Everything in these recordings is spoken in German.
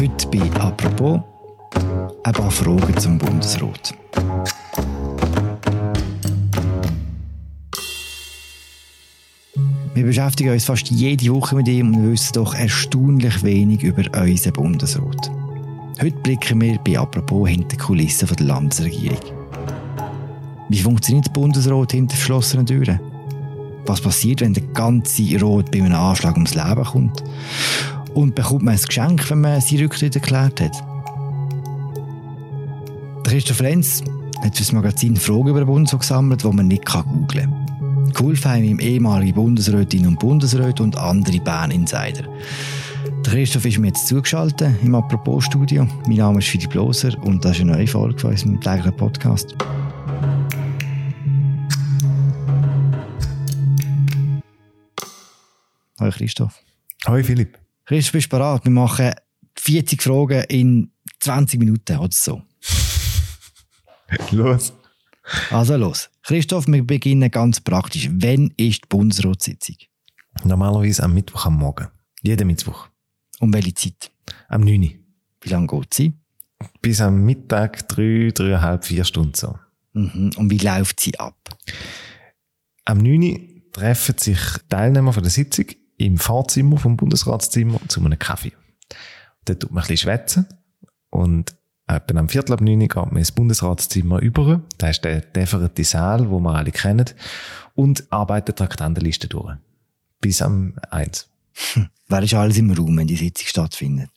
Heute bei «Apropos» ein paar Fragen zum Bundesrat. Wir beschäftigen uns fast jede Woche mit ihm und wissen doch erstaunlich wenig über unseren Bundesrat. Heute blicken wir bei «Apropos» hinter die Kulissen der Landesregierung. Wie funktioniert der Bundesrat hinter verschlossenen Türen? Was passiert, wenn der ganze Rot bei einem Anschlag ums Leben kommt? Und bekommt man ein Geschenk, wenn man seinen Rücktritt erklärt hat? Christoph Lenz hat für das Magazin Fragen über den Bundesrat gesammelt, die man nicht googeln kann. Geholfen haben ihm ehemalige Bundesrätinnen und Bundesräte und andere Bern-Insider. Der Christoph ist mir jetzt zugeschaltet im Apropos-Studio. Mein Name ist Philipp Loser und das ist eine neue Folge von unserem täglichen Podcast. Hallo Christoph. Hallo Philipp. Christoph, bist du bereit? Wir machen 40 Fragen in 20 Minuten oder so. los. Also los. Christoph, wir beginnen ganz praktisch. Wann ist die Bundesratssitzung? Normalerweise am Mittwoch am Morgen. Jeden Mittwoch. Um welche Zeit? Am 9. Uhr. Wie lange geht sie? Bis am Mittag drei, dreieinhalb, vier Stunden so. Mhm. Und wie läuft sie ab? Am 9. Uhr treffen sich Teilnehmer von der Sitzung im Fahrzimmer vom Bundesratszimmer zu einem Kaffee. Dort tut man ein bisschen schwätzen und etwa am Viertel ab neun geht man ins Bundesratszimmer über. Da ist der deferierte Saal, wo wir alle kennen, und arbeitet Traktandenliste durch. Bis am eins. Hm. Wer ist alles im Raum, wenn die Sitzung stattfindet?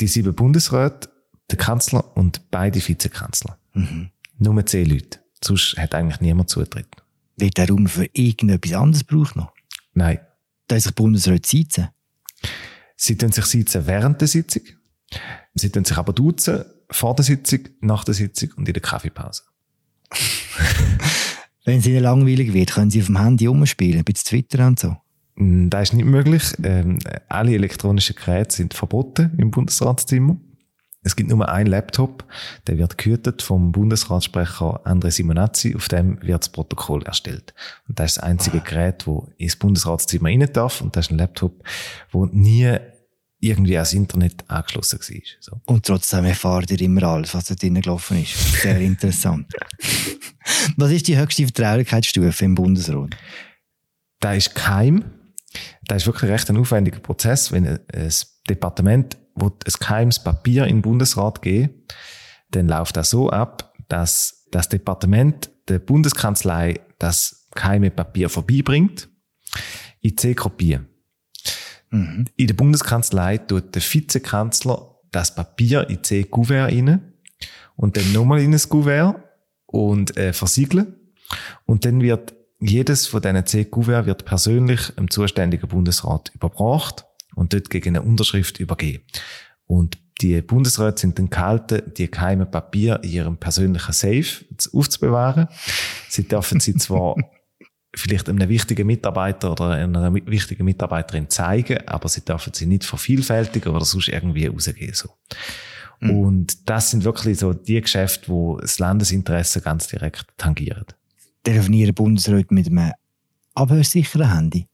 Die sieben Bundesräte, der Kanzler und beide Vizekanzler. Mhm. Nur zehn Leute. Sonst hat eigentlich niemand Zutritt. Wird der Raum für irgendetwas anderes gebraucht noch? Nein. Da ist sich Bundesrat sitzen? Sie tun sich sitzen während der Sitzung. Sie tun sich aber duzen vor der Sitzung, nach der Sitzung und in der Kaffeepause. Wenn es ihnen langweilig wird, können sie auf dem Handy umspielen, bei Twitter und so. Mm, das ist nicht möglich. Ähm, alle elektronischen Geräte sind verboten im Bundesratszimmer. Es gibt nur einen Laptop, der wird gehütet vom Bundesratssprecher André Simonazzi, auf dem wird das Protokoll erstellt. Und das ist das einzige ah. Gerät, wo ins Bundesratszimmer rein darf und das ist ein Laptop, wo nie irgendwie ans Internet angeschlossen war. So. Und trotzdem erfahrt ihr immer alles, was da drinnen gelaufen ist. Sehr interessant. was ist die höchste Vertraulichkeitsstufe im Bundesrat? Da ist geheim. Das ist wirklich recht ein aufwendiger Prozess, wenn ein Departement ein geheimes Papier in den Bundesrat geben, dann läuft das so ab, dass das Departement der Bundeskanzlei das geheime Papier vorbeibringt in C-Kopie. Mhm. In der Bundeskanzlei tut der Vizekanzler das Papier in C-Kuvert rein und dann nochmal in ein Kuvert und äh, versiegeln. Und dann wird jedes von diesen C-Kuvert wird persönlich im zuständigen Bundesrat überbracht und dort gegen eine Unterschrift übergeben. Und die Bundesräte sind dann gehalten, die geheimen Papier in ihrem persönlichen Safe aufzubewahren. Sie dürfen sie zwar vielleicht einem wichtigen Mitarbeiter oder einer wichtigen Mitarbeiterin zeigen, aber sie dürfen sie nicht vervielfältigen oder sonst irgendwie rausgehen. So. Mhm. Und das sind wirklich so die Geschäfte, wo das Landesinteresse ganz direkt tangieren. Telefonieren Bundesräte mit einem abhörsicheren Handy?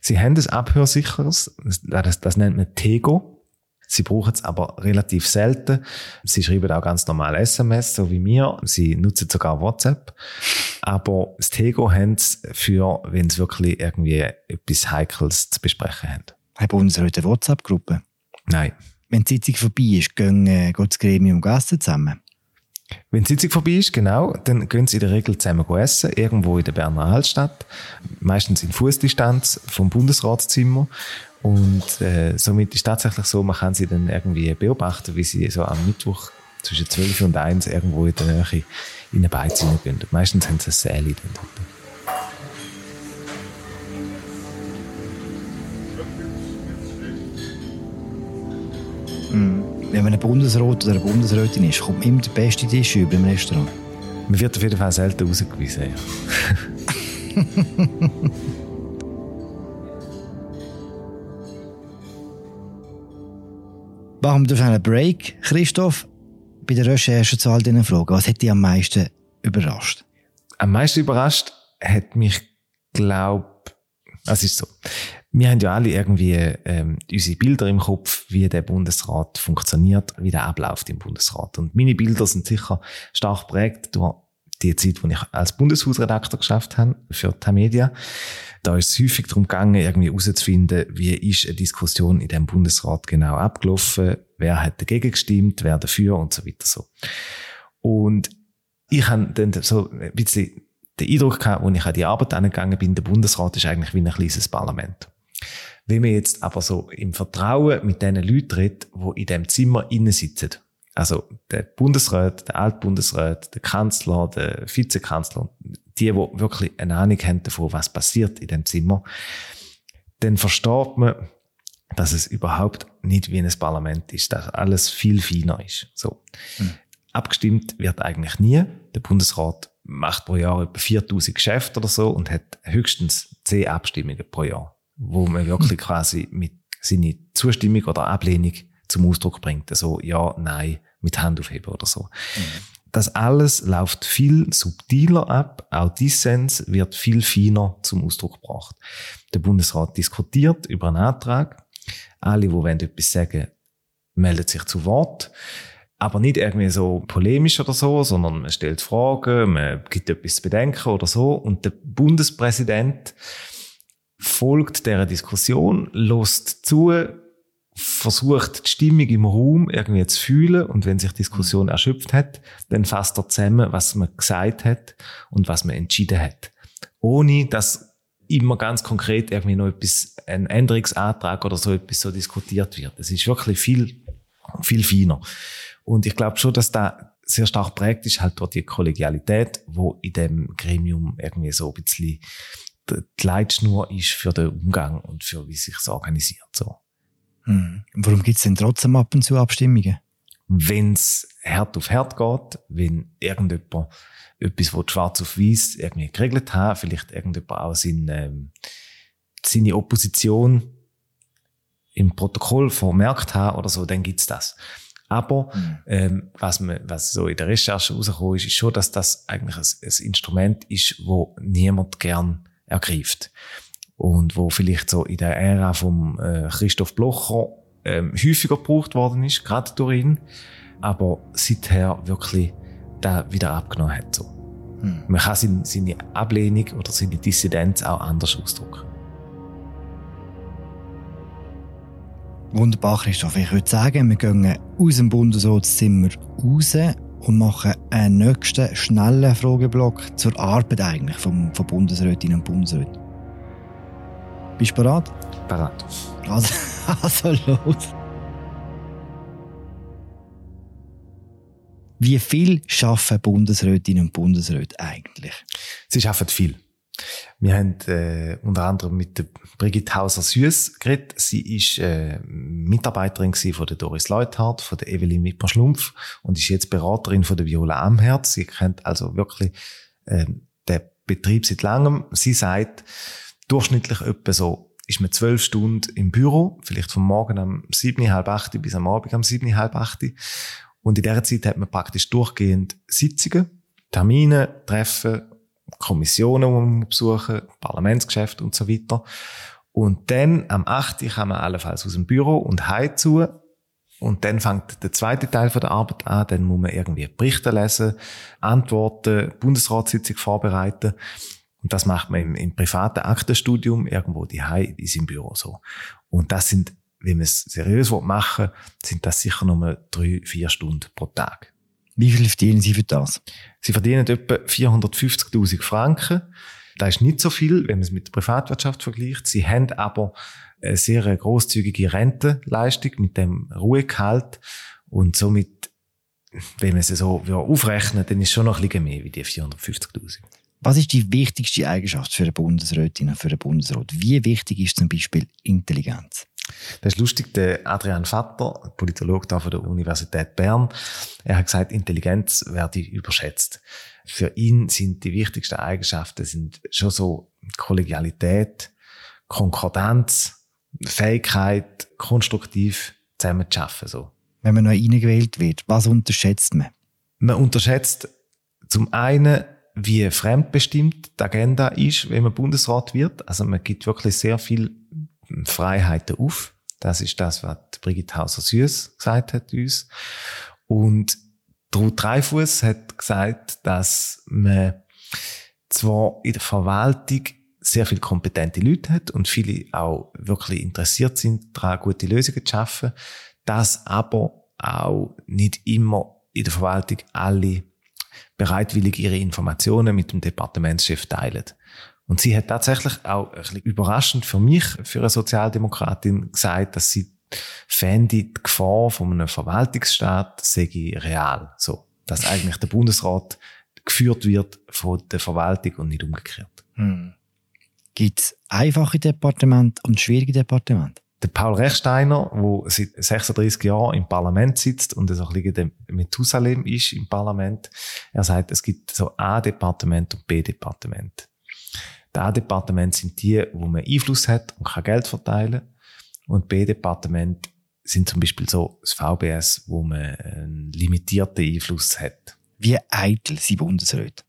Sie haben ein abhörsicheres, das, das nennt man Tego. Sie brauchen es aber relativ selten. Sie schreiben auch ganz normal SMS, so wie mir. Sie nutzen sogar WhatsApp. Aber das Tego haben sie für, wenn sie wirklich irgendwie etwas Heikles zu besprechen haben. Haben unsere eine WhatsApp-Gruppe? Nein. Wenn die Sitzung vorbei ist, gehen, äh, geht das Gremium essen zusammen? Wenn die Sitzung vorbei ist, genau, dann gehen sie in der Regel zusammen essen, irgendwo in der Berner Altstadt, meistens in Fußdistanz vom Bundesratszimmer. Und äh, somit ist tatsächlich so, man kann sie dann irgendwie beobachten, wie sie so am Mittwoch zwischen 12 und 1 irgendwo in der Nähe in eine Beiz gehen. Meistens haben sie ein Säle dann dort. Mm wenn man ein Bundesrat oder eine Bundesrätin ist, kommt immer der beste Tisch über im Restaurant. Man wird auf jeden Fall selten rausgewiesen, ja. Machen wir einen Break, Christoph. Bei der Recherche zu all diesen Fragen, was hat dich am meisten überrascht? Am meisten überrascht hat mich, glaub, es ist so. Wir haben ja alle irgendwie ähm, unsere Bilder im Kopf, wie der Bundesrat funktioniert, wie der abläuft im Bundesrat. Und meine Bilder sind sicher stark prägt durch die Zeit, wo ich als Bundeshausredakteur geschafft habe für Tamedia. Da ist es häufig darum gegangen, irgendwie herauszufinden, wie ist eine Diskussion in dem Bundesrat genau abgelaufen, wer hat dagegen gestimmt, wer dafür und so weiter so. Und ich habe dann so ein bisschen den Eindruck gehabt, als ich an die Arbeit angegangen bin, der Bundesrat ist eigentlich wie ein kleines Parlament. Wenn man jetzt aber so im Vertrauen mit diesen Leuten redet, die in dem Zimmer innen sitzen, also der Bundesrat, der Altbundesrat, der Kanzler, der Vizekanzler, die, die wirklich eine Ahnung haben davon, was passiert in dem Zimmer, dann versteht man, dass es überhaupt nicht wie ein Parlament ist, dass alles viel feiner ist. So. Mhm. Abgestimmt wird eigentlich nie. Der Bundesrat macht pro Jahr etwa 4000 Geschäfte oder so und hat höchstens 10 Abstimmungen pro Jahr, wo man wirklich quasi mit seine Zustimmung oder Ablehnung zum Ausdruck bringt. Also ja, nein, mit Hand aufheben oder so. Mhm. Das alles läuft viel subtiler ab. Auch Dissens wird viel feiner zum Ausdruck gebracht. Der Bundesrat diskutiert über einen Antrag. Alle, die wollen etwas sagen, melden sich zu Wort. Aber nicht irgendwie so polemisch oder so, sondern man stellt Fragen, man gibt etwas zu bedenken oder so. Und der Bundespräsident folgt dieser Diskussion, lässt zu, versucht die Stimmung im Raum irgendwie zu fühlen und wenn sich Diskussion erschöpft hat, dann fasst er zusammen, was man gesagt hat und was man entschieden hat. Ohne dass immer ganz konkret irgendwie noch etwas, ein Änderungsantrag oder so etwas so diskutiert wird. Es ist wirklich viel, viel feiner. Und ich glaube schon, dass da sehr stark prägt ist halt durch die Kollegialität, wo in dem Gremium irgendwie so ein bisschen die Leitschnur ist für den Umgang und für wie sich es organisiert. So. Hm. Warum gibt es denn trotzdem ab und zu Abstimmungen? Wenn es Herd auf Herd geht, wenn irgendjemand etwas, was schwarz auf weiß irgendwie geregelt hat, vielleicht irgendjemand auch seine, ähm, seine Opposition im Protokoll vermerkt hat oder so, dann gibt's das. Aber mhm. ähm, was, man, was so in der Recherche rausgekommen ist, ist schon, dass das eigentlich ein, ein Instrument ist, wo niemand gern ergreift. Und wo vielleicht so in der Ära vom äh, Christoph Blocher ähm, häufiger gebraucht worden ist, gerade durch ihn, aber seither wirklich da wieder abgenommen hat. So. Mhm. Man kann seine, seine Ablehnung oder seine Dissidenz auch anders ausdrücken. Wunderbar, Christoph. Ich würde sagen, wir gehen aus dem Bundesratszimmer raus und machen einen nächsten schnellen Frageblock zur Arbeit eigentlich vom, von Bundesrätinnen und Bundesräten. Bist du bereit? Bereit. Also, also los. Wie viel schaffen Bundesrätinnen und Bundesräte eigentlich? Sie schaffen viel. Wir haben äh, unter anderem mit der Brigitte Hauser-Süß geredet. Sie ist äh, Mitarbeiterin von der Doris Leuthardt, von der Evelyn Wipper-Schlumpf und ist jetzt Beraterin von der Viola Amherz. Sie kennt also wirklich äh, den Betrieb seit langem. Sie sagt, durchschnittlich etwa so ist man zwölf Stunden im Büro, vielleicht vom Morgen um sieben, halb acht bis am Abend um sieben, halb acht. Und in dieser Zeit hat man praktisch durchgehend Sitzungen, Termine, Treffen, Kommissionen, die man besuchen, Parlamentsgeschäfte und so weiter. Und dann am 8. kann man allenfalls aus dem Büro und heim zu. Und dann fängt der zweite Teil der Arbeit an. Dann muss man irgendwie Berichte lesen, Antworten, Bundesratssitzung vorbereiten. Und das macht man im, im privaten Aktenstudium irgendwo die in seinem Büro so. Und das sind, wenn man es seriös machen will, sind das sicher nur drei, vier Stunden pro Tag. Wie viel verdienen Sie für das? Sie verdienen etwa 450.000 Franken. Das ist nicht so viel, wenn man es mit der Privatwirtschaft vergleicht. Sie haben aber eine sehr großzügige Rentenleistung mit dem Ruhegehalt und somit, wenn man es so aufrechnet, dann ist es schon noch ein bisschen mehr wie die 450.000. Was ist die wichtigste Eigenschaft für eine Bundesrätin und für einen Bundesrat? Wie wichtig ist zum Beispiel Intelligenz? Das ist lustig, der Adrian Vatter, Politologe da von der Universität Bern, er hat gesagt, Intelligenz werde überschätzt. Für ihn sind die wichtigsten Eigenschaften sind schon so Kollegialität, Konkordanz, Fähigkeit, konstruktiv zusammen zu arbeiten, so. Wenn man noch reingewählt wird, was unterschätzt man? Man unterschätzt zum einen, wie fremdbestimmt die Agenda ist, wenn man Bundesrat wird. Also man gibt wirklich sehr viel Freiheiten auf. Das ist das, was Brigitte Hauser-Süß gesagt hat uns. Und Ruth Dreifuss hat gesagt, dass man zwar in der Verwaltung sehr viele kompetente Leute hat und viele auch wirklich interessiert sind, daran gute Lösungen zu schaffen, dass aber auch nicht immer in der Verwaltung alle bereitwillig ihre Informationen mit dem Departementschef teilen. Und sie hat tatsächlich auch ein bisschen überraschend für mich, für eine Sozialdemokratin, gesagt, dass sie fände, die Gefahr von einem Verwaltungsstaat sei real. So. Dass eigentlich der Bundesrat geführt wird von der Verwaltung und nicht umgekehrt. Hm. Gibt es einfache Departemente und schwierige Departemente? Der Paul Rechsteiner, der seit 36 Jahren im Parlament sitzt und so ein bisschen Methusalem ist im Parlament, er sagt, es gibt so A-Departement und B-Departement. Das A-Departement sind die, wo man Einfluss hat und kann Geld verteilen. Und B-Departement sind zum Beispiel so das VBS, wo man einen limitierten Einfluss hat. Wie eitel sind Bundesräte?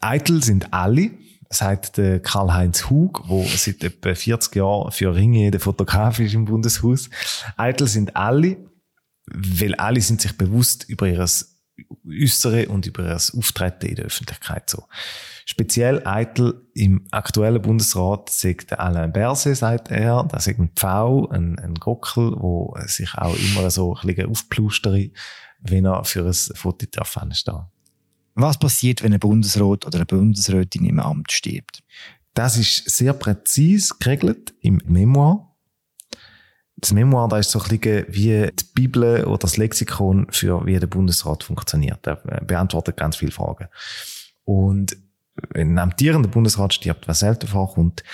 Eitel sind alle, sagt Karl-Heinz Hug, der seit etwa 40 Jahren für Ringe der Fotograf ist im Bundeshaus. Eitel sind alle, weil alle sind sich bewusst über ihr Äußere und über das Auftreten in der Öffentlichkeit so. Speziell eitel im aktuellen Bundesrat sagt Alain Berset, sagt er, das ist ein Pfau, ein, ein Gockel, wo sich auch immer so ein bisschen aufplustert, wenn er für ein Foto darf anstehen. Was passiert, wenn ein Bundesrat oder eine Bundesrätin im Amt stirbt? Das ist sehr präzise geregelt im Memoir. Das Memoir, da ist so ein bisschen wie die Bibel oder das Lexikon für wie der Bundesrat funktioniert. Er beantwortet ganz viele Fragen. Und wenn ein amtierender Bundesrat stirbt, was selten vorkommt,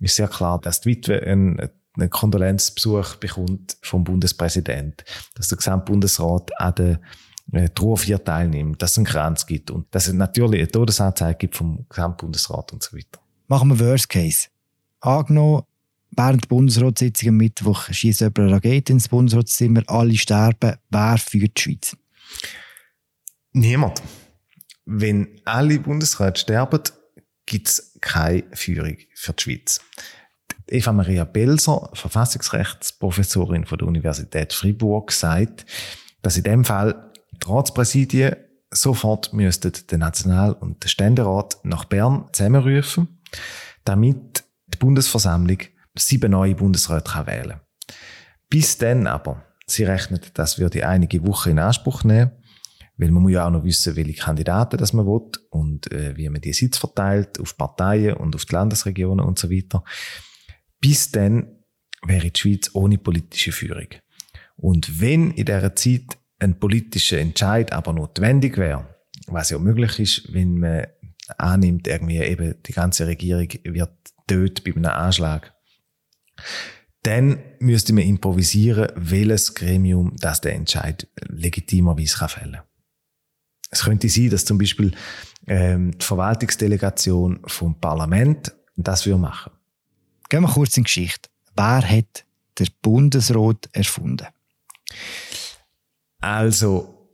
ist sehr klar, dass die Witwe einen, einen Kondolenzbesuch bekommt vom Bundespräsident, dass der Gesamtbundesrat an der äh, Trauerfeier teilnimmt, dass es einen Kranz gibt und dass es natürlich eine Todesanzeige gibt vom Gesamtbundesrat und so weiter. Machen wir Worst Case. Angenommen, während der Bundesratssitzung am Mittwoch schießt jemand eine Rakete ins Bundesratszimmer, alle sterben. Wer führt die Schweiz? Niemand. Wenn alle Bundesräte sterben, gibt es keine Führung für die Schweiz. Eva Maria Belser, Verfassungsrechtsprofessorin von der Universität Fribourg, sagt, dass in dem Fall die Ratspräsidien sofort müssten den National- und den Ständerat nach Bern zusammenrufen, damit die Bundesversammlung sieben neue Bundesräte kann wählen Bis dann aber, sie rechnet, das würde einige Wochen in Anspruch nehmen, weil man muss ja auch noch wissen, welche Kandidaten das man will und äh, wie man die Sitz verteilt auf Parteien und auf die Landesregionen und so weiter. Bis dann wäre die Schweiz ohne politische Führung. Und wenn in dieser Zeit ein politischer Entscheid aber notwendig wäre, was ja möglich ist, wenn man annimmt, irgendwie eben die ganze Regierung wird tötet bei einem Anschlag, dann müsste man improvisieren, welches Gremium das der Entscheid legitimerweise fällen kann. Es könnte sein, dass zum Beispiel ähm, die Verwaltungsdelegation vom Parlament das würde machen. Gehen wir kurz in die Geschichte. Wer hat der Bundesrat erfunden? Also,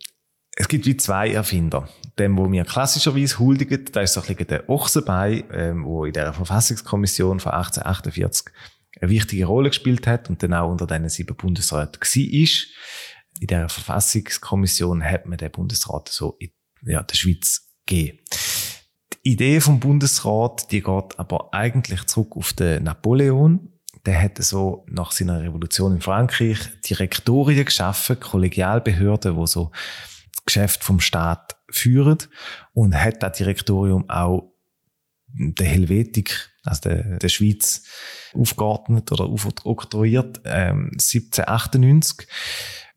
es gibt wie zwei Erfinder. Dem, wo mir klassischerweise huldigen, da ist so ein bisschen der Ochsenbein, ähm, wo in der Verfassungskommission von 1848 eine wichtige Rolle gespielt hat und dann auch unter diesen sieben Bundesräten war in der Verfassungskommission hat man den Bundesrat so in ja, der Schweiz gegeben. Die Idee vom Bundesrat, die geht aber eigentlich zurück auf den Napoleon. Der hätte so nach seiner Revolution in Frankreich Direktorien geschaffen, Kollegialbehörden, wo so das Geschäft vom Staat führen und hat das Direktorium auch der Helvetik, also der, der Schweiz, aufgeordnet oder aufoktroyiert, ähm, 1798.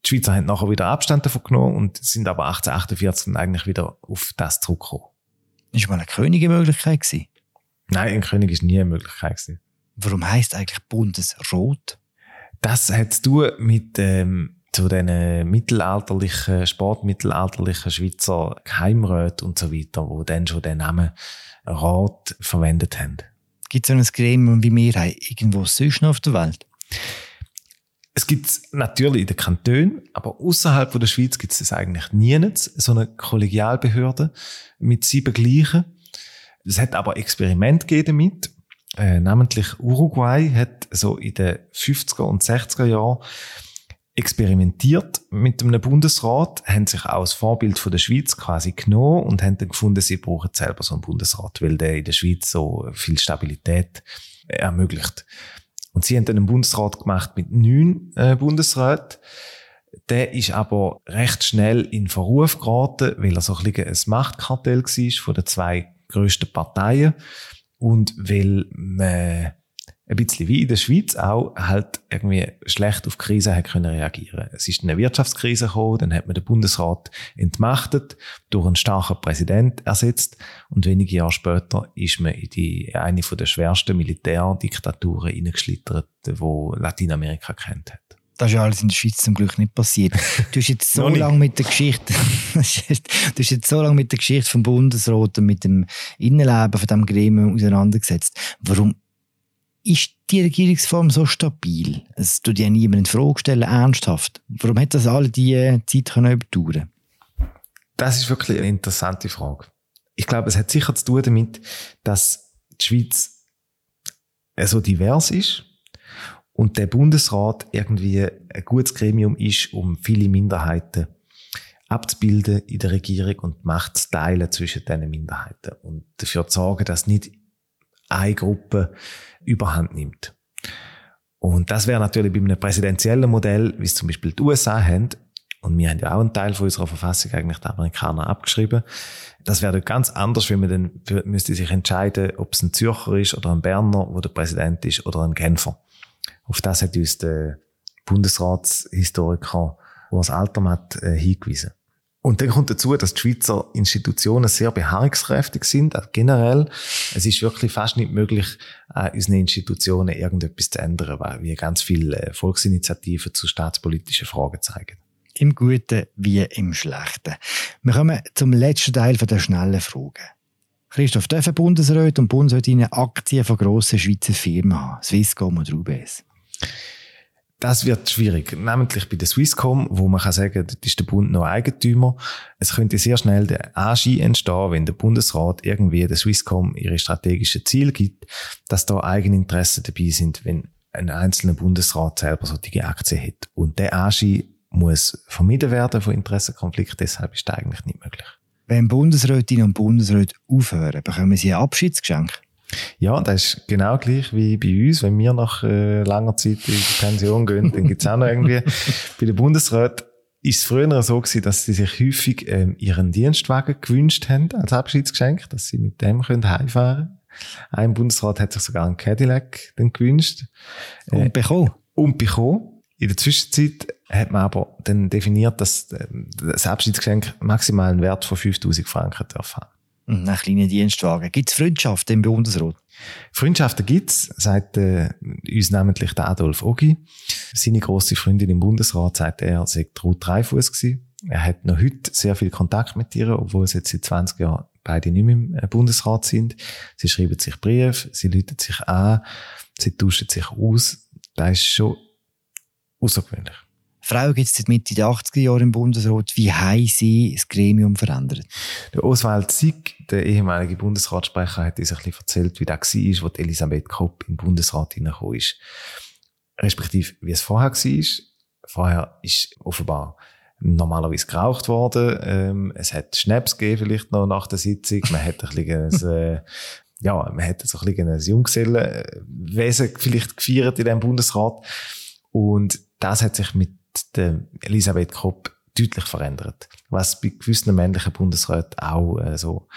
Die Schweizer haben nachher wieder Abstand davon genommen und sind aber 1848 eigentlich wieder auf das zurückgekommen. Ist mal eine Könige Möglichkeit gewesen? Nein, ein König ist nie eine Möglichkeit gewesen. Warum heißt eigentlich Bundesrot? Das hat zu tun mit ähm, zu den mittelalterlichen, sportmittelalterlichen Schweizer Geheimräten und so weiter, wo dann schon den Namen Rat verwendet haben. Gibt es ein Gremium wie wir haben, irgendwo sonst noch auf der Welt? Es gibt natürlich in den Kantonen, aber außerhalb der Schweiz gibt es das eigentlich nie. So eine Kollegialbehörde mit sieben gleichen. Es hat aber Experiment gegeben damit. Äh, namentlich Uruguay hat so in den 50er und 60er Jahren experimentiert mit einem Bundesrat, haben sich auch als Vorbild von der Schweiz quasi genommen und haben dann gefunden, sie brauchen selber so einen Bundesrat, weil der in der Schweiz so viel Stabilität ermöglicht. Und sie haben dann einen Bundesrat gemacht mit neun äh, Bundesräten. Der ist aber recht schnell in Verruf geraten, weil er so ein, bisschen ein Machtkartell war von den zwei grössten Parteien und weil man ein bisschen wie in der Schweiz auch halt irgendwie schlecht auf Krisen hat können reagieren. Es ist eine Wirtschaftskrise gekommen, dann hat man den Bundesrat entmachtet, durch einen starken Präsident ersetzt und wenige Jahre später ist man in die, eine von der schwersten Militärdiktaturen hineingeschlittert, wo Lateinamerika kennt hat. Das ist ja alles in der Schweiz zum Glück nicht passiert. Du hast jetzt so lange mit der Geschichte, du hast jetzt so lange mit der Geschichte vom Bundesrat und mit dem Innenleben von diesem Gremium auseinandergesetzt. Warum ist die Regierungsform so stabil? Es tut ja niemand in Frage stellen, ernsthaft. Warum hat das alle diese Zeit können überdauern Das ist wirklich eine interessante Frage. Ich glaube, es hat sicher zu tun damit, dass die Schweiz so divers ist und der Bundesrat irgendwie ein gutes Gremium ist, um viele Minderheiten abzubilden in der Regierung und Macht zu teilen zwischen diesen Minderheiten und dafür zu sorgen, dass nicht eine Gruppe überhand nimmt. Und das wäre natürlich bei einem präsidentiellen Modell, wie es zum Beispiel die USA haben, und wir haben ja auch einen Teil von unserer Verfassung eigentlich die Amerikaner abgeschrieben. Das wäre ganz anders, wenn man dann müsste sich entscheiden, ob es ein Zürcher ist oder ein Berner, wo der Präsident ist, oder ein Genfer. Auf das hat uns der Bundesratshistoriker Urs Altermatt äh, hingewiesen. Und dann kommt dazu, dass die Schweizer Institutionen sehr beharrungskräftig sind, auch generell. Es ist wirklich fast nicht möglich, an unseren Institutionen irgendetwas zu ändern, weil wir ganz viele äh, Volksinitiativen zu staatspolitischen Fragen zeigen. Im Guten wie im Schlechten. Wir kommen zum letzten Teil der schnellen Fragen. Christoph, dürfen Bundesräte und Bundesrätinnen Aktien von grossen Schweizer Firmen haben? Swisscom oder UBS? Das wird schwierig, nämlich bei der Swisscom, wo man kann sagen, dort ist der Bund noch Eigentümer. Es könnte sehr schnell der Anschein entstehen, wenn der Bundesrat irgendwie der Swisscom ihre strategischen Ziele gibt, dass da Eigeninteressen dabei sind, wenn ein einzelner Bundesrat selber solche Aktien hat. Und der Anschein muss vermieden werden von Interessenkonflikt, deshalb ist das eigentlich nicht möglich. Wenn Bundesrätinnen und Bundesräte aufhören, bekommen sie ein Abschiedsgeschenk? Ja, das ist genau gleich wie bei uns. Wenn wir nach äh, langer Zeit in die Pension gehen, dann gibt's auch noch irgendwie. bei den Bundesräten ist es früher so gewesen, dass sie sich häufig ähm, ihren Dienstwagen gewünscht haben als Abschiedsgeschenk, dass sie mit dem können heimfahren Ein Bundesrat hat sich sogar einen Cadillac dann gewünscht. Äh, und bekommen. Und bekommen. In der Zwischenzeit hat man aber dann definiert, dass äh, das Abschiedsgeschenk maximal einen Wert von 5000 Franken darf haben. Ein kleiner Dienstwagen. Gibt es Freundschaften im Bundesrat? Freundschaften gibt's, sagt äh, uns namentlich der Adolf Ogi. Seine grosse Freundin im Bundesrat sagt er, sei Ruth Dreifuss gewesen. Er hat noch heute sehr viel Kontakt mit ihr, obwohl sie jetzt seit 20 Jahren beide nicht mehr im äh, Bundesrat sind. Sie schreiben sich Briefe, sie läuten sich an, sie tauschen sich aus. Das ist schon außergewöhnlich. Frauen gibt es seit Mitte der 80er Jahre im Bundesrat. Wie haben sie das Gremium verändert? Der Oswald Sieg, der ehemalige Bundesratssprecher, hat uns ein bisschen erzählt, wie das war, als Elisabeth Kopp im Bundesrat hineingekommen ist. Respektive, wie es vorher war. Vorher ist offenbar normalerweise geraucht worden. Ähm, es hat Schnaps gegeben, vielleicht noch nach der Sitzung. Man hat ein bisschen äh, ja, man hat so ein bisschen ein Junggesellenwesen vielleicht gefeiert in diesem Bundesrat. Und das hat sich mit der Elisabeth Kopp deutlich verändert. Was bei gewissen männlichen Bundesräten auch äh, so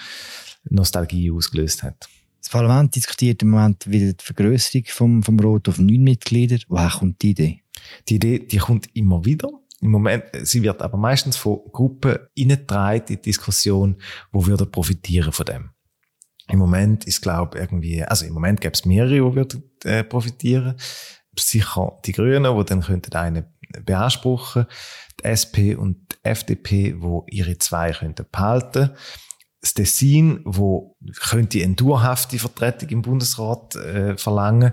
Nostalgie ausgelöst hat. Das Parlament diskutiert im Moment wieder die Vergrößerung vom, vom Rot auf neun Mitglieder. Woher kommt die Idee? Die Idee, die kommt immer wieder. Im Moment, sie wird aber meistens von Gruppen hineingetragen in die Diskussion, wo würde profitieren von dem. Im Moment ist, glaube irgendwie, also im Moment gäbe es mehrere, die würden äh, profitieren. Sicher die Grünen, die dann könnten einen beanspruchen, die SP und die FDP, wo ihre zwei könnten behalten. Das Tessin, wo könnte eine dauerhafte Vertretung im Bundesrat äh, verlangen.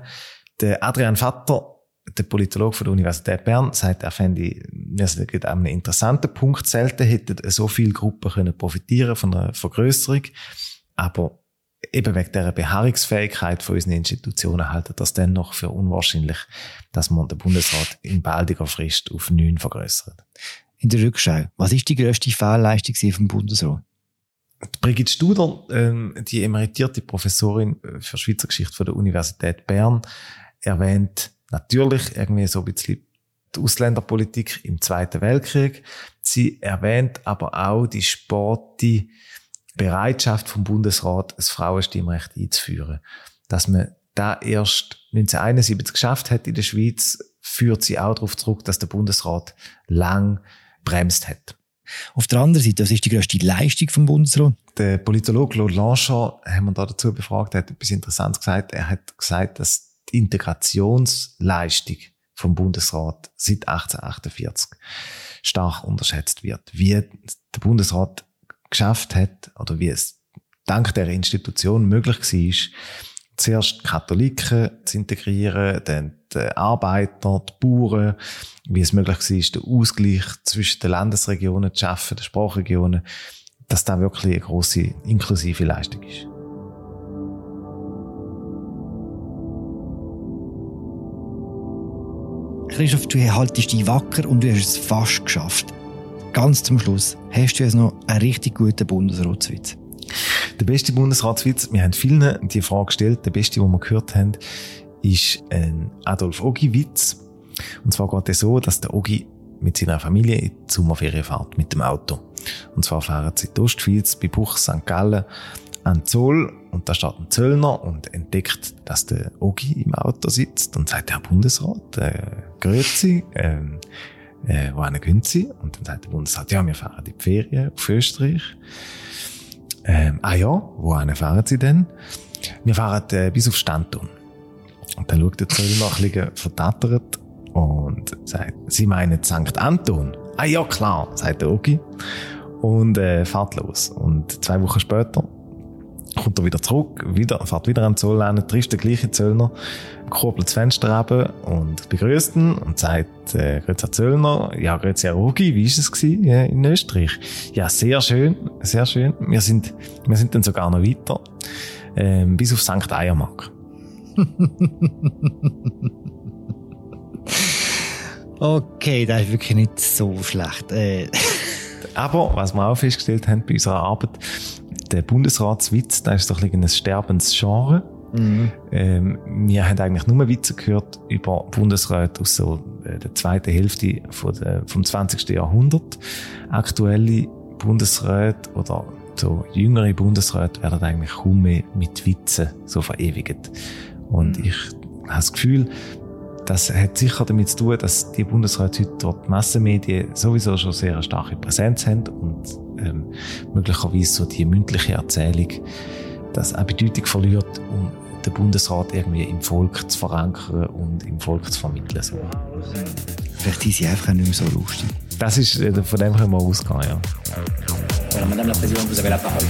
Der Adrian Vatter, der Politologe von der Universität Bern, sagt, er fände, es gibt einen interessanten Punkt. Selten hätten so viele Gruppen können profitieren von einer Vergrößerung. Aber eben wegen der Beharrungsfähigkeit von unseren Institutionen halten das dennoch für unwahrscheinlich, dass man den Bundesrat in baldiger Frist auf neun vergrößert. In der Rückschau, was ist die grösste Fehlleistung vom Bundesrat? Brigitte Studer, ähm, die emeritierte Professorin für Schweizer Geschichte von der Universität Bern, erwähnt natürlich irgendwie so ein bisschen die Ausländerpolitik im Zweiten Weltkrieg. Sie erwähnt aber auch die sporte Bereitschaft vom Bundesrat, das Frauenstimmrecht einzuführen. Dass man da erst 1971 geschafft hat in der Schweiz, führt sie auch darauf zurück, dass der Bundesrat lang bremst hat. Auf der anderen Seite, was ist die grösste Leistung vom Bundesrat? Der Politologe Claude Lanchard haben wir da dazu befragt, hat etwas Interessantes gesagt. Er hat gesagt, dass die Integrationsleistung vom Bundesrat seit 1848 stark unterschätzt wird. Wie der Bundesrat geschafft hat oder wie es dank der Institution möglich war, zuerst Katholiken zu integrieren, dann die Arbeiter, die Bauern, wie es möglich war, den Ausgleich zwischen den Landesregionen zu schaffen, den Sprachregionen, dass da wirklich eine grosse inklusive Leistung ist. Christoph, du haltest dich wacker und du hast es fast geschafft. Ganz zum Schluss, hast du jetzt noch einen richtig guten Bundesratswitz? Der beste Bundesratswitz, wir haben vielen die Frage gestellt, der beste, den wir gehört haben, ist ein Adolf Ogi-Witz. Und zwar geht es so, dass der Ogi mit seiner Familie in die Sommerferien fährt, mit dem Auto. Und zwar fahren sie in die Ostschweiz, bei Buch St. Gallen, an Zoll und da steht ein Zöllner und entdeckt, dass der Ogi im Auto sitzt und sagt, Herr Bundesrat, äh, grüezi, ähm, äh, wohin gehen Sie? Und dann sagt der Bundesrat, ja, wir fahren in die Ferien auf Österreich. Ähm, ah ja, wohin fahren Sie denn? Wir fahren äh, bis auf Stanton. Und dann schaut der Zöllner ein bisschen verdattert und sagt, Sie meinen St. Anton? Ah ja, klar, sagt der Ogi. Und äh, fährt los. Und zwei Wochen später kommt er wieder zurück, wieder, fährt wieder an Zoll an, trifft den gleichen Zöllner, kurbelt das Fenster ab und begrüßt ihn und sagt, äh, grüezi Zöllner, ja, grüezi Herr Rugi, wie ist es gewesen äh, in Österreich? Ja, sehr schön, sehr schön. Wir sind, wir sind dann sogar noch weiter, ähm, bis auf St. Eiermark. okay, das ist wirklich nicht so schlecht. Äh. Aber, was wir auch festgestellt haben bei unserer Arbeit, der Bundesratswitz, da ist doch ein sterbendes Genre. Mhm. Ähm, wir haben eigentlich nur Witze gehört über Bundesräte aus so äh, der zweiten Hälfte von der, vom 20. Jahrhundert. Aktuelle Bundesräte oder so jüngere Bundesräte werden eigentlich kaum mehr mit Witzen so verewigt. Und mhm. ich habe das Gefühl, das hat sicher damit zu tun, dass die Bundesräte heute dort Massenmedien sowieso schon sehr starke Präsenz haben und ähm, möglicherweise so die mündliche Erzählung, das auch Bedeutung verliert, um den Bundesrat irgendwie im Volk zu verankern und im Volk zu vermitteln. So. Vielleicht sind sie einfach nicht mehr so lustig. Das ist, äh, von dem können wir ausgehen, ja. Madame la Présidente, vous avez la parole.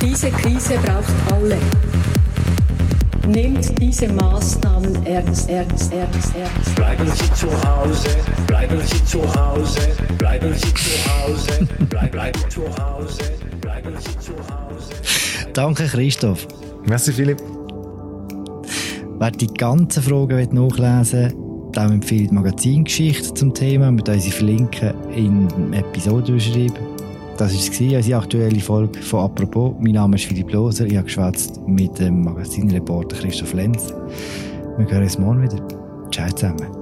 Diese Krise braucht alle. Nehmt diese Maßnahmen ernst, ernst, ernst, ernst. Bleiben Sie zu Hause, bleiben Sie zu Hause, bleiben Sie zu Hause, bleib, bleiben zu Hause, bleiben Sie zu Hause. Danke, Christoph. Merci, Philipp. Wer die ganzen Fragen nachlesen will, dem empfiehlt Magazingeschichte zum Thema. Wir sie verlinken in der Episodenbeschreibung. Das war unsere aktuelle Folge von «Apropos». Mein Name ist Philipp Loser. Ich habe geschwätzt mit dem Magazinreporter Christoph Lenz. Wir hören uns morgen wieder. Ciao zusammen.